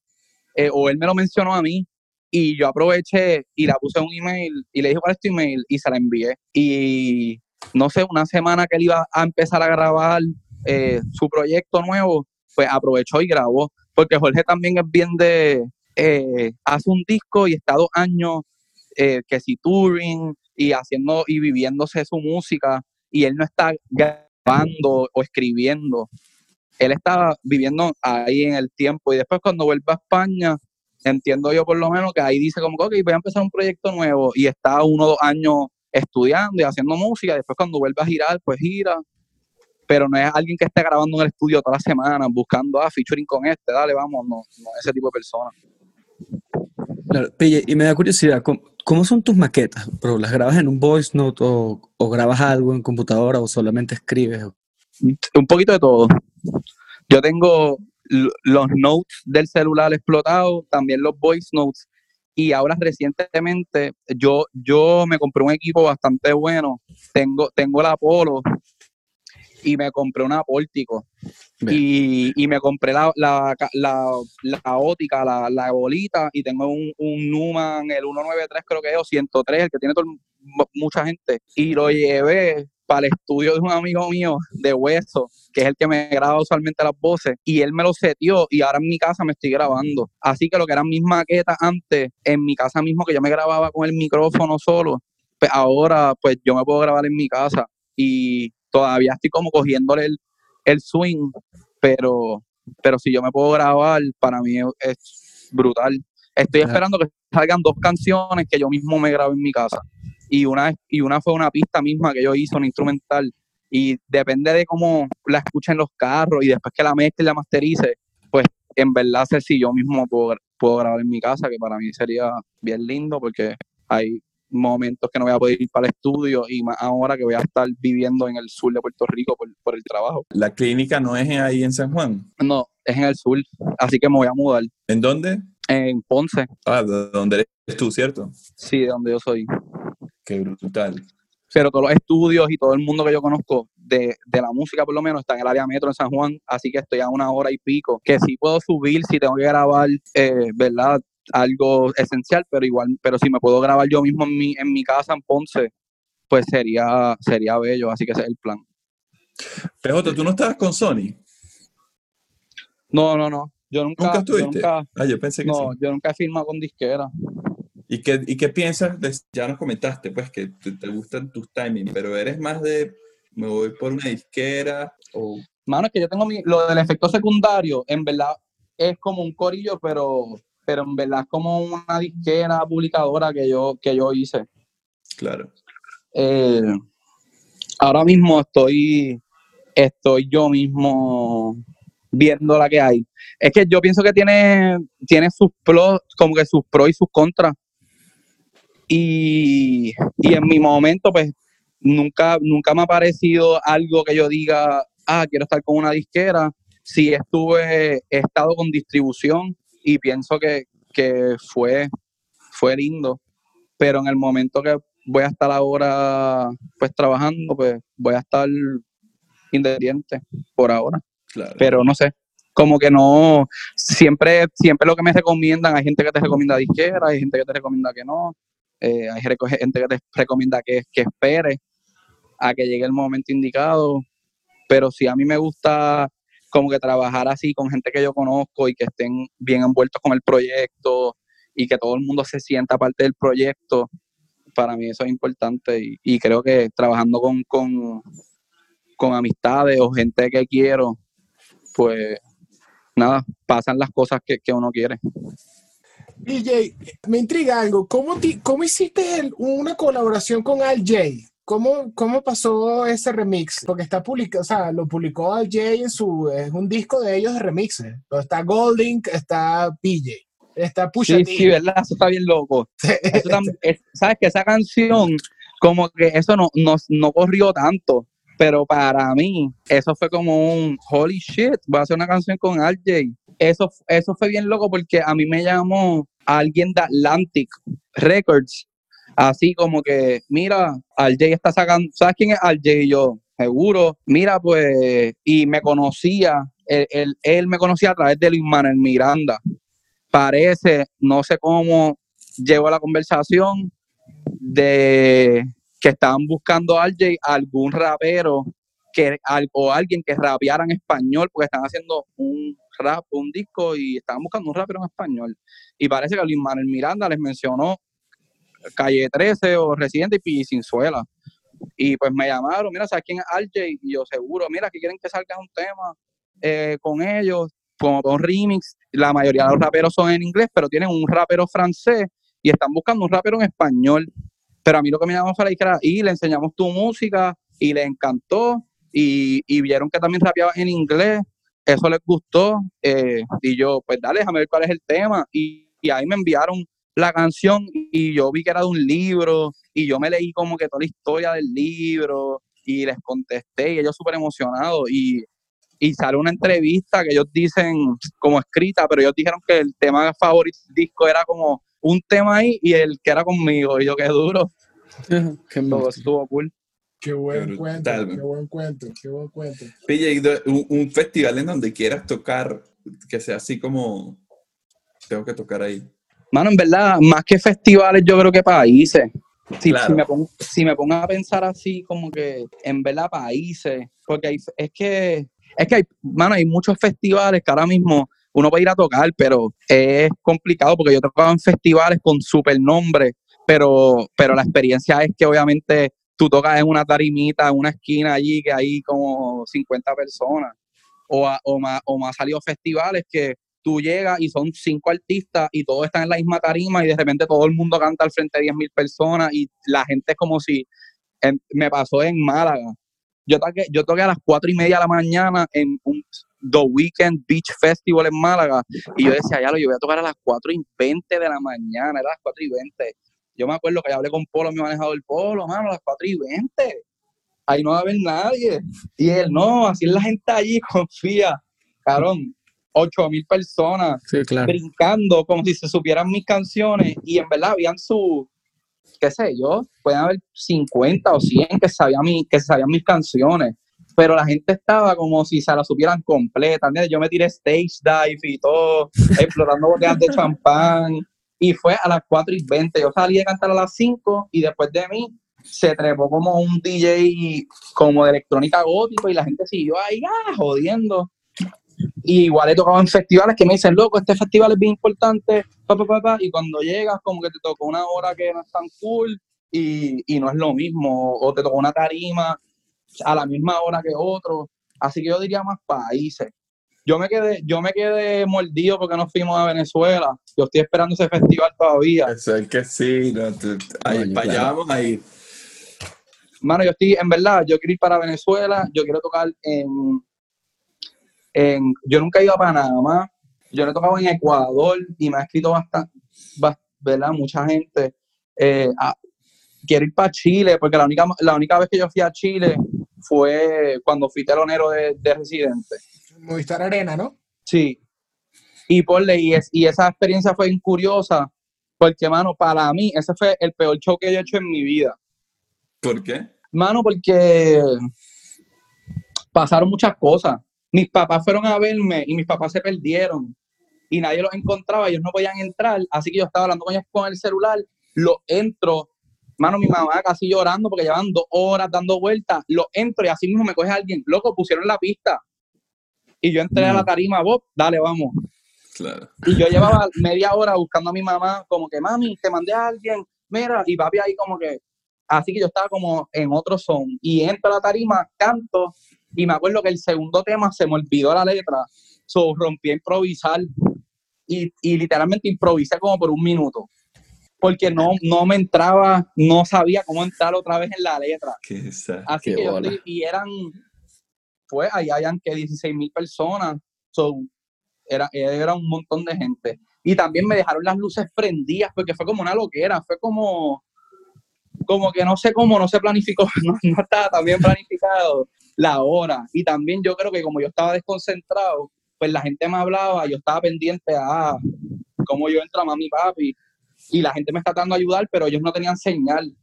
eh, o él me lo mencionó a mí y yo aproveché y la puse un email y le dije cuál es tu email y se la envié y no sé, una semana que él iba a empezar a grabar eh, su proyecto nuevo, pues aprovechó y grabó, porque Jorge también es bien de, eh, hace un disco y está dos años eh, que si touring y haciendo y viviéndose su música y él no está grabando o escribiendo, él está viviendo ahí en el tiempo. Y después cuando vuelve a España, entiendo yo por lo menos que ahí dice como que, ok, voy a empezar un proyecto nuevo y está uno o dos años estudiando y haciendo música, después cuando vuelve a girar, pues gira, pero no es alguien que esté grabando en el estudio toda la semana buscando, ah, featuring con este, dale, vamos, no, no ese tipo de persona. Claro, Pille, y me da curiosidad, ¿cómo, cómo son tus maquetas? ¿Pero las grabas en un voice note o, o grabas algo en computadora o solamente escribes? Un poquito de todo. Yo tengo los notes del celular explotados, también los voice notes. Y ahora recientemente yo, yo me compré un equipo bastante bueno. Tengo, tengo el Apollo y me compré una Pórtico. Y, y me compré la, la, la, la ótica, la, la bolita, y tengo un, un Numan, el 193 creo que es, o 103, el que tiene todo mucha gente. Y lo llevé para el estudio de un amigo mío de hueso, que es el que me graba usualmente las voces, y él me lo setió y ahora en mi casa me estoy grabando. Así que lo que eran mis maquetas antes, en mi casa mismo, que yo me grababa con el micrófono solo, pues ahora pues yo me puedo grabar en mi casa y todavía estoy como cogiéndole el, el swing, pero, pero si yo me puedo grabar, para mí es, brutal. Estoy esperando que salgan dos canciones que yo mismo me grabo en mi casa. Y una, y una fue una pista misma que yo hice, una instrumental. Y depende de cómo la escuchen los carros y después que la mezcle y la masterice, pues en verdad sé si yo mismo puedo, puedo grabar en mi casa, que para mí sería bien lindo porque hay momentos que no voy a poder ir para el estudio y más ahora que voy a estar viviendo en el sur de Puerto Rico por, por el trabajo. La clínica no es ahí en San Juan. No, es en el sur, así que me voy a mudar. ¿En dónde? En Ponce, Ah, de donde eres tú, ¿cierto? sí, de donde yo soy. Qué brutal. Pero todos los estudios y todo el mundo que yo conozco de, de la música, por lo menos, está en el área metro en San Juan, así que estoy a una hora y pico. Que sí puedo subir si tengo que grabar, eh, ¿verdad? Algo esencial, pero igual, pero si me puedo grabar yo mismo en mi, en mi casa en Ponce, pues sería, sería bello, así que ese es el plan. PJ, ¿tú no estabas con Sony? No, no, no. Yo nunca, ¿Nunca yo estuviste? nunca, Ah, yo pensé que no, sí. yo nunca he firmado con disquera. ¿Y qué, ¿Y qué piensas? de- ya nos comentaste, pues, que te, te gustan tus timings, pero eres más de, me voy por una disquera o... Mano, es que yo tengo mi, lo del efecto secundario, en verdad es como un corillo, pero, pero en verdad es como una disquera publicadora que yo, que yo hice. Claro. Eh, ahora mismo estoy, estoy yo mismo viendo la que hay. Es que yo pienso que tiene, tiene sus pros, como que sus pros y sus contras. Y, y en mi momento, pues, nunca, nunca me ha parecido algo que yo diga, ah, quiero estar con una disquera. Sí estuve, he estado con distribución y pienso que, que fue, fue lindo. Pero en el momento que voy a estar ahora, pues, trabajando, pues, voy a estar independiente por ahora Claro. pero no sé, como que no, siempre, siempre lo que me recomiendan, hay gente que te recomienda disquera, hay gente que te recomienda que no, eh, hay gente que te recomienda que, que espere a que llegue el momento indicado, pero sí a mí me gusta como que trabajar así con gente que yo conozco y que estén bien envueltos con el proyecto y que todo el mundo se sienta parte del proyecto, para mí eso es importante y, creo que trabajando con, con, con amistades o gente que quiero, pues nada, pasan las cosas que uno quiere. DJ, me intriga algo. ¿Cómo, ti- cómo hiciste el- una colaboración con Al J? ¿Cómo, ¿Cómo pasó ese remix? Porque está publicado, o sea, lo publicó Al J en su, es un disco de ellos de remixes. Está Goldink, está PJ, está Pusha Sí, T. sí, ¿verdad? Eso está bien loco. Eso tam- es- Sabes que esa canción, como que eso no, no, no corrió tanto, pero para mí, eso fue como un holy shit, voy a hacer una canción con RJ. Eso, eso fue bien loco porque a mí me llamó alguien de Atlantic Records, así como que, mira, RJ está sacando, ¿sabes quién es RJ? Y yo, seguro, mira, pues, y me conocía, él, él, él me conocía a través de Luis Manuel Miranda. Parece, no sé cómo llegó a la conversación de que estaban buscando a RJ algún rapero que, al- o alguien que rapeara en español, porque están haciendo un rap, un disco y estaban buscando un rapero en español. Y parece que Luis Manuel Miranda les mencionó Calle 13 o Residente y Cinzuela. Y pues me llamaron, mira, ¿sabes quién es RJ? Y yo, seguro, mira, que quieren que salga un tema eh, con ellos, como con remix. La mayoría de los raperos son en inglés, pero tienen un rapero francés y están buscando un rapero en español. Pero a mí lo que me llamó fue la y le enseñamos tu música y le encantó y, y vieron que también rapeaba en inglés. Eso les gustó eh, y yo, pues dale, déjame ver cuál es el tema. Y, y ahí me enviaron la canción y yo vi que era de un libro y yo me leí como que toda la historia del libro y les contesté y ellos súper emocionados y, y sale una entrevista que ellos dicen como escrita, pero ellos dijeron que el tema favorito del disco era como un tema ahí y el que era conmigo y yo qué duro, Qué todo estuvo cool. Qué buen Qué cuento, qué buen cuento, qué buen cuento. De- un, un festival en donde quieras tocar, que sea así como, tengo que tocar ahí. Mano, en verdad, más que festivales, yo creo que países. Si, Claro. si, me pongo, si me pongo a pensar así, como que en verdad países, porque hay- es que, es que hay, mano, hay muchos festivales que ahora mismo uno puede ir a tocar, pero es complicado porque yo tocaba en festivales con super nombres, pero, pero la experiencia es que obviamente tú tocas en una tarimita, en una esquina allí que hay como 50 personas, o, a- más, o más festivales que tú llegas y son cinco artistas y todos están en la misma tarima y de repente todo el mundo canta al frente de 10.000 personas y la gente es como si en- me pasó en Málaga. Yo toqué, yo toqué a las cuatro y media de la mañana en un The Weekend Beach Festival en Málaga y yo decía, ya lo, yo voy a tocar a las 4 y 20 de la mañana, era las 4 y 20. Yo me acuerdo que yo hablé con Polo, mi manejador, Polo, mano, a las 4 y 20. Ahí no va a haber nadie. Y él, no, así es la gente allí, confía. Cabrón, 8 mil personas Sí, claro. brincando como si se supieran mis canciones y en verdad habían su, qué sé yo, pueden haber 50 o 100 que sabían, mi, que sabían mis canciones, pero la gente estaba como si se la supieran completa. Yo me tiré stage dive y todo, explorando botellas de champán y fue a las 4 y 20, yo salí a cantar a las 5 y después de mí se trepó como un DJ como de electrónica gótico y la gente siguió ahí ah, jodiendo. Y igual he tocado en festivales que me dicen, loco, este festival es bien importante, pa, pa, pa, pa", y cuando llegas como que te tocó una hora que no es tan cool y, y no es lo mismo, o te tocó una tarima a la misma hora que otro, así que yo diría más países. Yo me quedé, yo me quedé mordido porque no fuimos a Venezuela, yo estoy esperando ese festival todavía. Eso es que sí, no, tú- ahí, para allá vamos ahí. Mano, yo estoy, en verdad, yo quiero ir para Venezuela, yo quiero tocar en, en yo nunca he ido a Panamá, yo no he tocado en Ecuador y me ha escrito bastante, ¿verdad? Mucha gente. Eh, a- quiero ir para Chile, porque la única, la única vez que yo fui a Chile fue cuando fui telonero de, de Residente. Movistar Arena, ¿no? Sí. Y por ley, y, es- y esa experiencia fue bien curiosa, porque, mano, para mí, ese fue el peor show que yo he hecho en mi vida. ¿Por qué? Mano, porque pasaron muchas cosas. Mis papás fueron a verme y mis papás se perdieron y nadie los encontraba, ellos no podían entrar, así que yo estaba hablando con ellos con el celular, lo entro, mano, mi mamá casi llorando porque llevan dos horas dando vueltas, lo entro y así mismo me coge alguien, loco, pusieron la pista. Y yo entré a la No. tarima, Bob, dale, vamos. Claro. Y yo llevaba media hora buscando a mi mamá, como que, mami, te mandé a alguien, mira, y papi ahí como que, así que yo estaba como en otro son. Y entro a la tarima, canto, y me acuerdo que el segundo tema se me olvidó la letra, so rompí a improvisar, y, y literalmente improvisé como por un minuto, porque no, no me entraba, no sabía cómo entrar otra vez en la letra. Qué Así Qué que yo y eran, pues ahí hayan que 16 mil personas, so, era, era un montón de gente. Y también me dejaron las luces prendidas porque fue como una loquera, fue como, como que no sé cómo, no se planificó, no, no estaba tan bien planificado la hora. Y también yo creo que como yo estaba desconcentrado, pues la gente me hablaba, yo estaba pendiente a cómo yo entro a mami papi, y la gente me está tratando de ayudar, pero ellos no tenían señal.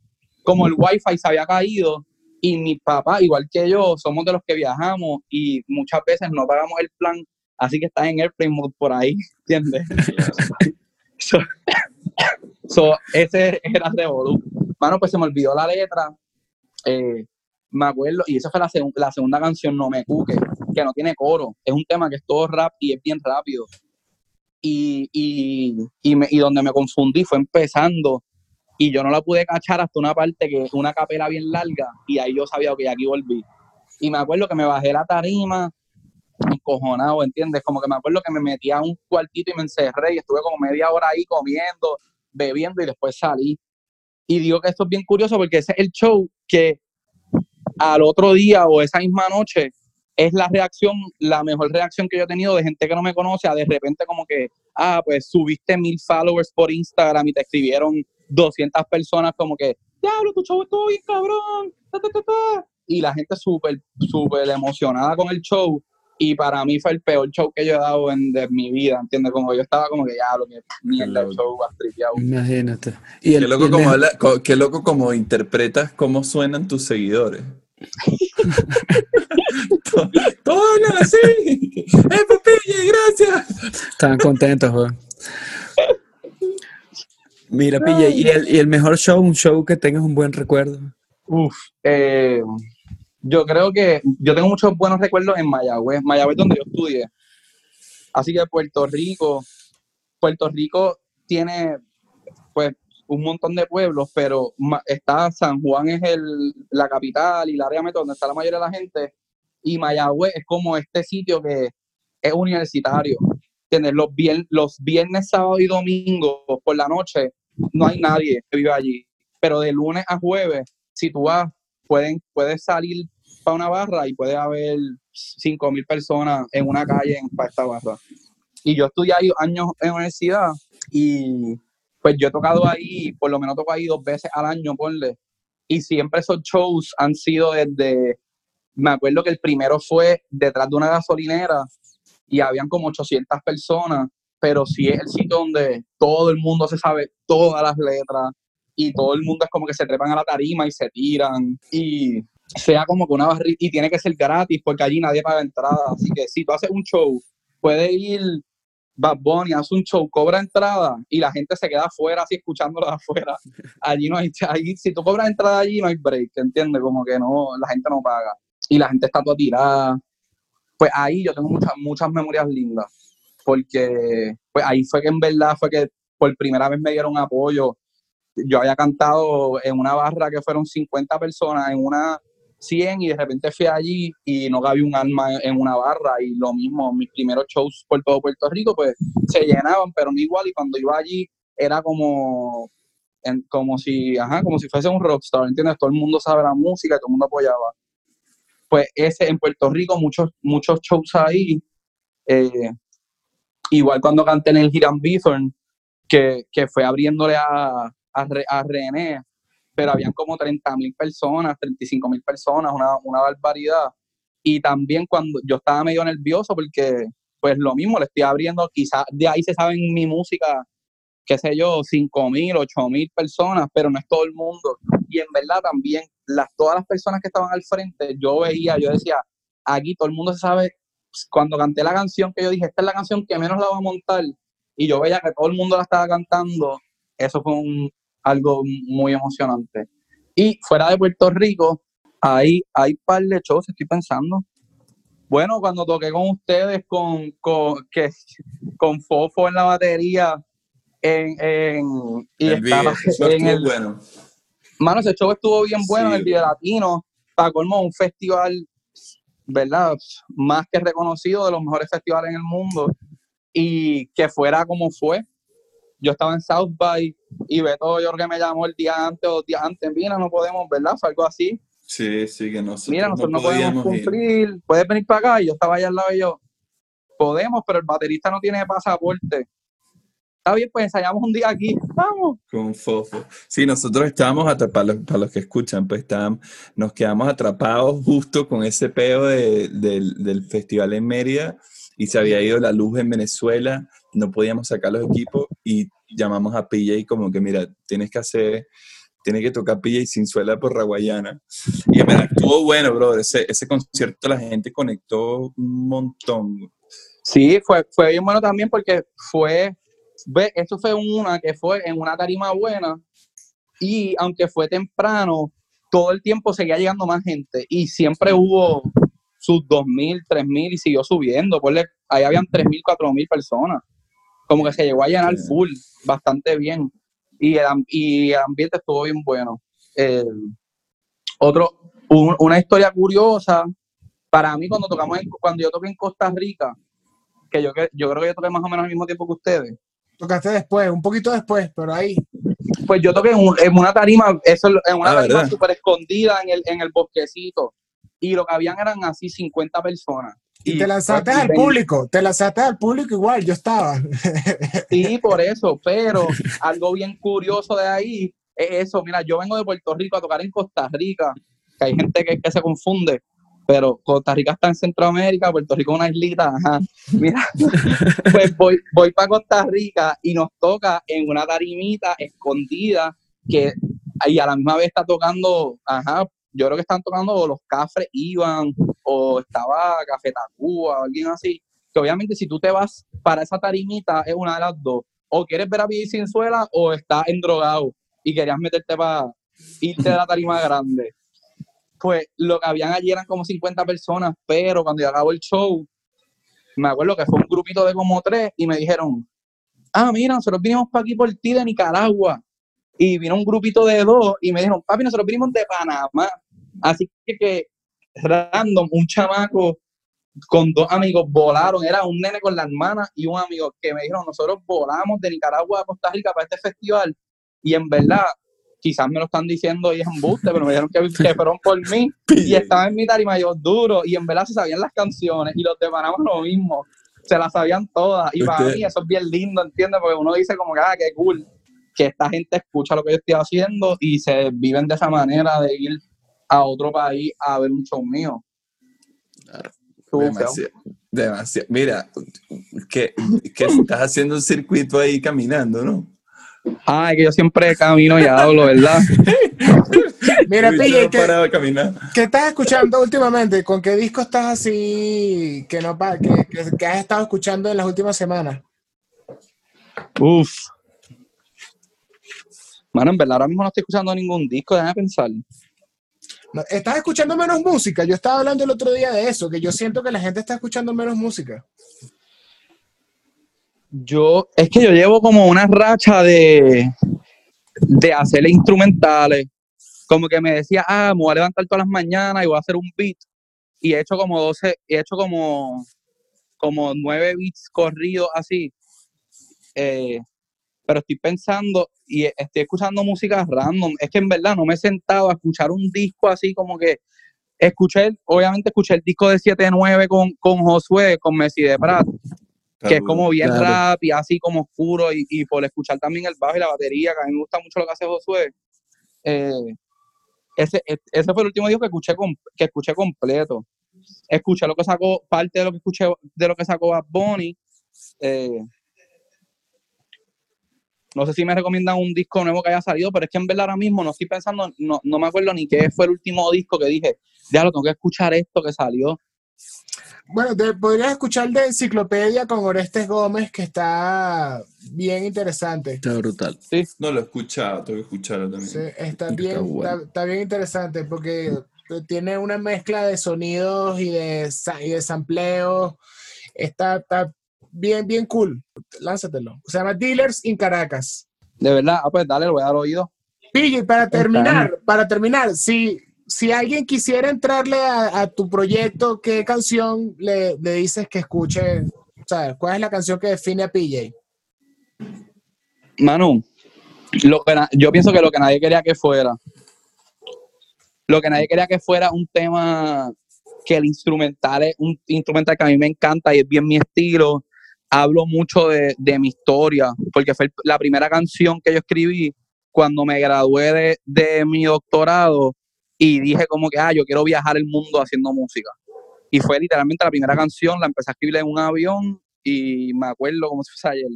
Como el wifi se había caído, y mi papá, igual que yo, somos de los que viajamos y muchas veces no pagamos el plan, así que está en airplane mode por ahí, ¿entiendes? so, so, ese era Revolu. Mano, pues se me olvidó la letra. eh, me acuerdo, y esa fue la, segun- la segunda canción, No Me Cuque, que no tiene coro. Es un tema que es todo rap y es bien rápido. Y, y, y, me- y donde me confundí fue empezando y yo no la pude cachar hasta una parte que una capela bien larga y ahí yo sabía que aquí volví. Y me acuerdo que me bajé la tarima encojonado, ¿entiendes? Como que me acuerdo que me metí a un cuartito y me encerré y estuve como media hora ahí comiendo, bebiendo y después salí. Y digo que esto es bien curioso porque ese es el show que al otro día o esa misma noche es la reacción, la mejor reacción que yo he tenido de gente que no me conoce a de repente como que ah, pues subiste mil followers por Instagram y te escribieron 200 personas como que, diablo, tu show estuvo bien cabrón, ta, ta, ta, ta". y la gente súper, súper emocionada con el show. Y para mí fue el peor show que yo he dado en de mi vida, ¿entiendes? Como yo estaba como que, ya, lo que mierda el show, vas tripeado. Imagínate. Y Qué el, loco, y el como mejor- habla- co- qué loco como interpretas cómo suenan tus seguidores. To- Todos hablan así. ¡Eh, Pepille, gracias! Estaban contentos, weón. Mira, pilla, y el, y el mejor show, un show que tengas un buen recuerdo. Uf, eh, yo creo que yo tengo muchos buenos recuerdos en Mayagüez. Mayagüez es donde yo estudié. Así que Puerto Rico, Puerto Rico tiene pues un montón de pueblos, pero está San Juan es el, la capital y el área metro donde está la mayoría de la gente. Y Mayagüez es como este sitio que es universitario. ¿Entiendes? Los, vier- los viernes, sábado y domingo por la noche no hay nadie que vive allí. Pero de lunes a jueves, si tú vas, pueden, puedes salir para una barra y puede haber 5 mil personas en una calle en, para esta barra. Y yo estudié ahí años en universidad y pues yo he tocado ahí, por lo menos toco ahí dos veces al año, ponle. Y siempre esos shows han sido desde, me acuerdo que el primero fue detrás de una gasolinera y habían como 800 personas, pero sí es el sitio donde todo el mundo se sabe todas las letras y todo el mundo es como que se trepan a la tarima y se tiran y sea como que una barrita y tiene que ser gratis porque allí nadie paga entrada, así que si tú haces un show, puede ir Bad Bunny, hace un show, cobra entrada y la gente se queda afuera así escuchándolo de afuera. Allí no hay, allí, si tú cobras entrada allí no hay break, ¿entiendes? Como que no, la gente no paga y la gente está toda tirada. Pues ahí yo tengo muchas, muchas memorias lindas porque pues ahí fue que en verdad fue que por primera vez me dieron apoyo. Yo había cantado en una barra que fueron 50 personas, en una 100 y de repente fui allí y no cabía un alma en, una barra y lo mismo, mis primeros shows por todo Puerto Rico pues se llenaban, pero no igual y cuando iba allí era como como si, ajá, como si fuese un rockstar, ¿entiendes? Todo el mundo sabe la música, todo el mundo apoyaba. Pues ese en Puerto Rico muchos muchos shows ahí eh, igual cuando canté en el Hiram Bithorn, que, que fue abriéndole a, a, Re- a René, pero habían como 30 mil personas, 35 mil personas, una, una barbaridad. Y también cuando yo estaba medio nervioso porque, pues lo mismo, le estoy abriendo, quizás de ahí se saben mi música, qué sé yo, 5 mil, 8 mil personas, pero no es todo el mundo. Y en verdad también, las, todas las personas que estaban al frente, yo veía, yo decía, aquí todo el mundo se sabe cuando canté la canción que yo dije, esta es la canción que menos la voy a montar, y yo veía que todo el mundo la estaba cantando, eso fue un- algo muy emocionante. Y fuera de Puerto Rico, hay, hay par de shows, estoy pensando. Bueno, cuando toqué con ustedes, con, con, que, con Fofo en la batería, en, en, y El video, estaba eso en el, bueno. Mano, ese show estuvo bien bueno Sí, en el Video Latino. Para colmo, un festival, ¿verdad? Más que reconocido de los mejores festivales en el mundo. Y que fuera como fue. Yo estaba en South by y Beto yo creo que me llamó el día antes o días antes. Mira, no podemos, ¿verdad? Fue algo así. Sí, sí, que nosotros, Mira, nosotros no, podemos ir. cumplir. Puedes venir para acá. Y yo estaba allá al lado y yo, podemos, pero el baterista no tiene pasaporte. Está bien, pues ensayamos un día aquí. Vamos. Con Fofo. Sí, nosotros estábamos atrapados, para los que escuchan, pues estábamos, nos quedamos atrapados justo con ese peo de- del, del festival en Mérida y se había ido la luz en Venezuela, no podíamos sacar los equipos y llamamos a PJ como que, mira, tienes que hacer, tienes que tocar PJ sin suela por Raguayana. Y en verdad, estuvo bueno, brother, ese, ese concierto la gente conectó un montón. Sí, fue, fue bien bueno también porque fue, ve, eso fue una que fue en una tarima buena y aunque fue temprano, todo el tiempo seguía llegando más gente y siempre hubo sus 2.000, 3.000 y siguió subiendo. Ponle, ahí habían 3.000, 4.000 personas. Como que se llegó a llenar full, bastante bien. Y el, am- y el ambiente estuvo bien bueno. Eh, otro, un- una historia curiosa, para mí cuando tocamos en- cuando yo toqué en Costa Rica, que yo, que- yo creo que yo toqué más o menos al mismo tiempo que ustedes, Tocaste después, un poquito después, pero ahí. pues yo toqué en, un- en una tarima, eso, en una Ah, tarima súper escondida en el, en el bosquecito, y lo que habían eran así 50 personas. Y te lanzaste al público, te lanzaste al público igual, yo estaba. Sí, por eso, pero algo bien curioso de ahí es eso. Mira, yo vengo de Puerto Rico a tocar en Costa Rica, que hay gente que, que se confunde, pero Costa Rica está en Centroamérica, Puerto Rico es una islita, ajá. Mira, pues voy, voy para Costa Rica y nos toca en una tarimita escondida que y a la misma vez está tocando, ajá, yo creo que están tocando los Cafres Iban o estaba Café Tacuba o alguien así, que obviamente si tú te vas para esa tarimita es una de las dos, o quieres ver a sin suela o estás endrogado y querías meterte para irte de la tarima grande. Pues lo que habían allí eran como 50 personas, pero cuando yo acabo el show, me acuerdo que fue un grupito de como tres y me dijeron, ah, mira, nosotros vinimos para aquí por ti de Nicaragua. Y vino un grupito de dos y me dijeron, papi, nosotros vinimos de Panamá. Así que, que random, un chamaco con dos amigos volaron, era un nene con la hermana y un amigo que me dijeron, nosotros volamos de Nicaragua a Costa Rica para este festival y en verdad, quizás me lo están diciendo y es embuste, pero me dijeron que, que fueron por mí y estaba en mi tarima yo duro y en verdad se sabían las canciones y los de Panamá lo mismo, se las sabían todas y para mí eso es bien lindo, ¿entiendes? Porque uno dice como que, ah, qué cool que esta gente escucha lo que yo estoy haciendo y se viven de esa manera de ir a otro país a ver un show mío. Claro. Demasiado, Mira, que, que estás haciendo un circuito ahí caminando, ¿no? Ay, que yo siempre camino y hablo, ¿verdad? Mira, Pille, ¿qué, ¿qué estás escuchando últimamente? ¿Con qué disco estás así que, no, que, que, que has estado escuchando en las últimas semanas? Uf, Mano, en verdad ahora mismo no estoy escuchando ningún disco, déjame pensar. estás escuchando menos música. Yo estaba hablando el otro día de eso, que yo siento que la gente está escuchando menos música. Yo, es que yo llevo como una racha de, de hacerle instrumentales. Como que me decía, ah, me voy a levantar todas las mañanas y voy a hacer un beat. Y he hecho como 12, he hecho como, como 9 beats corridos así. Eh, pero estoy pensando y estoy escuchando música random. Es que en verdad no me he sentado a escuchar un disco así como que escuché, obviamente escuché el disco de 7-9 con, con Josué, con Messi de Prat, que es como bien rap y así como oscuro y, por escuchar también el bajo y la batería, que a mí me gusta mucho lo que hace Josué. Eh, ese, e, ese fue el último disco que escuché, que escuché completo. Escuché lo que sacó, parte de lo que escuché de lo que sacó Bad Bunny. Eh, no sé si me recomiendan un disco nuevo que haya salido, pero es que en verdad ahora mismo no estoy pensando, no, no me acuerdo ni qué fue el último disco que dije, ya lo tengo que escuchar esto que salió. Bueno, te, podrías escuchar de Enciclopedia con Orestes Gómez, que está bien interesante. Está brutal. Sí. No lo he escuchado, tengo que escucharlo también. Sí, está, bien, está, bien interesante porque tiene una mezcla de sonidos y de, y de sampleo. Está, está, bien, bien cool. Lánzatelo. Se llama Dealers in Caracas. De verdad, ah, pues dale, lo voy a dar oído. Pille, para terminar, para terminar, si, si alguien quisiera entrarle a, tu proyecto, ¿qué canción le, dices que escuche? O sea, ¿cuál es la canción que define a PJ? Manu, lo que yo pienso que lo que nadie quería que fuera, lo que nadie quería que fuera un tema que el instrumental es un instrumental que a mí me encanta y es bien mi estilo hablo mucho de, mi historia, porque fue la primera canción que yo escribí cuando me gradué de, mi doctorado y dije como que, ah, yo quiero viajar el mundo haciendo música. Y fue literalmente la primera canción, la empecé a escribir en un avión y me acuerdo como si fuese ayer.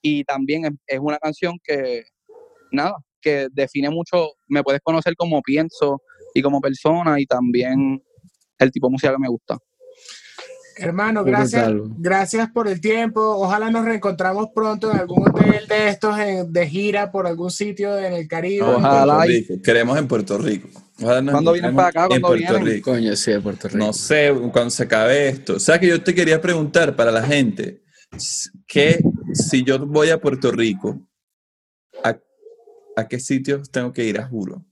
Y también es, una canción que, nada, que define mucho, me puedes conocer como pienso y como persona y también el tipo de música que me gusta. Hermano, gracias, gracias por el tiempo. Ojalá nos reencontramos pronto en algún hotel de estos de gira por algún sitio en el Caribe. Ojalá. Queremos en Puerto Rico. ¿Cuándo vienen para acá? ¿Cuándo Puerto Rico. Coño, sí, de Puerto Rico. No sé, cuando se acabe esto. O sea que yo te quería preguntar para la gente que si yo voy a Puerto Rico, ¿a, a qué sitios tengo que ir a juro?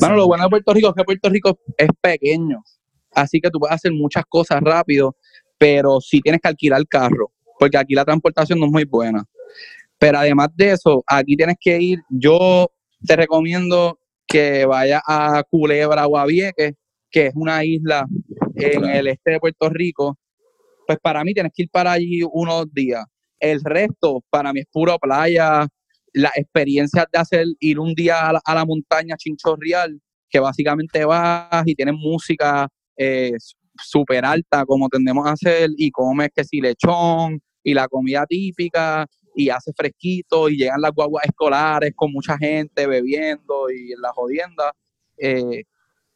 Bueno, lo bueno de Puerto Rico es que Puerto Rico es pequeño así que tú puedes hacer muchas cosas rápido, pero sí tienes que alquilar el carro, porque aquí la transportación no es muy buena. Pero además de eso, aquí tienes que ir, yo te recomiendo que vayas a Culebra o a Vieques, que es una isla en el este de Puerto Rico, pues para mí tienes que ir para allí unos días. El resto, para mí es puro playa, las experiencias de hacer, ir un día a la, a la montaña chinchorreal, que básicamente vas y tienes música eh, súper alta, como tendemos a hacer, y comes que si lechón, y la comida típica, y hace fresquito, y llegan las guaguas escolares con mucha gente bebiendo y en la jodienda. eh,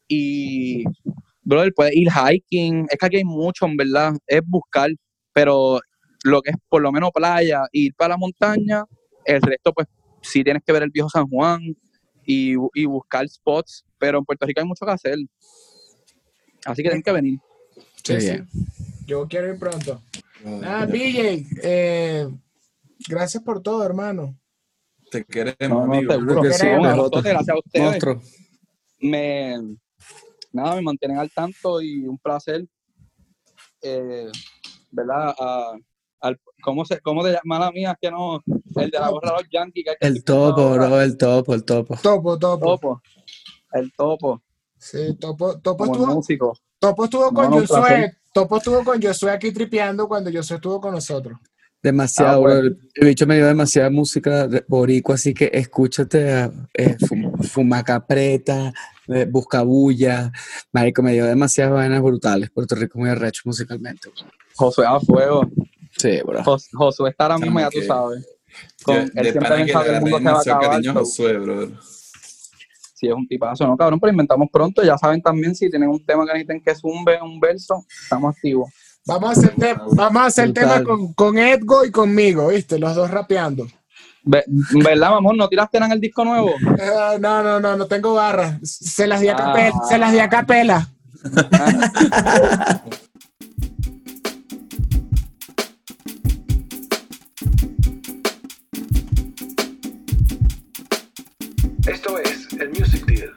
y, brother, puedes ir hiking, es que aquí hay mucho, en verdad, es buscar, pero lo que es por lo menos playa, ir para la montaña, el resto, pues, sí tienes que ver el viejo San Juan y, y buscar spots, pero en Puerto Rico hay mucho que hacer. Así que tienen que venir. Sí, sí. Yo quiero ir pronto. Ah, BJ, eh, gracias por todo, hermano. Te queremos, No, no, amigo. seguro. que sí, Queremos. No, PJ. nosotros, gracias a ustedes. Monstruo. me nada me mantienen al tanto y un placer eh, verdad a, al, cómo se cómo de mala mía es que no el de la gorra de los Yankees que hay que El topo, bro, el topo, el topo. Topo, topo. topo el topo Sí, Topo, Topo como estuvo, músico Topo estuvo con No, no, un Josué. Topo estuvo con Josué aquí tripeando cuando Josué estuvo con nosotros. Demasiado, Ah, bueno. bro. El bicho me dio demasiada música de boricua, así que escúchate a eh, Fum- Fumacapreta, eh, Buscabulla. Marico, me dio demasiadas vainas brutales. Puerto Rico muy arrecho musicalmente. bro. Josué a fuego Sí, bro. Jos- Josué está ahora mismo ya tú sabes con, Yo- él de siempre que el mundo se va a demasiado acabar cariño so- Josué, brother. si es un tipazo, ¿no, cabrón? Pero inventamos pronto. Ya saben también si tienen un tema que necesiten que zumbe un verso, estamos activos. Vamos a hacer, te- vamos a hacer tema con, con Edgo y conmigo, ¿viste? Los dos rapeando. Ve- ¿Verdad, mamón? ¿No tiraste nada en el disco nuevo? Eh, no, no, no, no tengo barras. Se las di a Ah. capela. Se las di a capela. Esto es el Music Deal.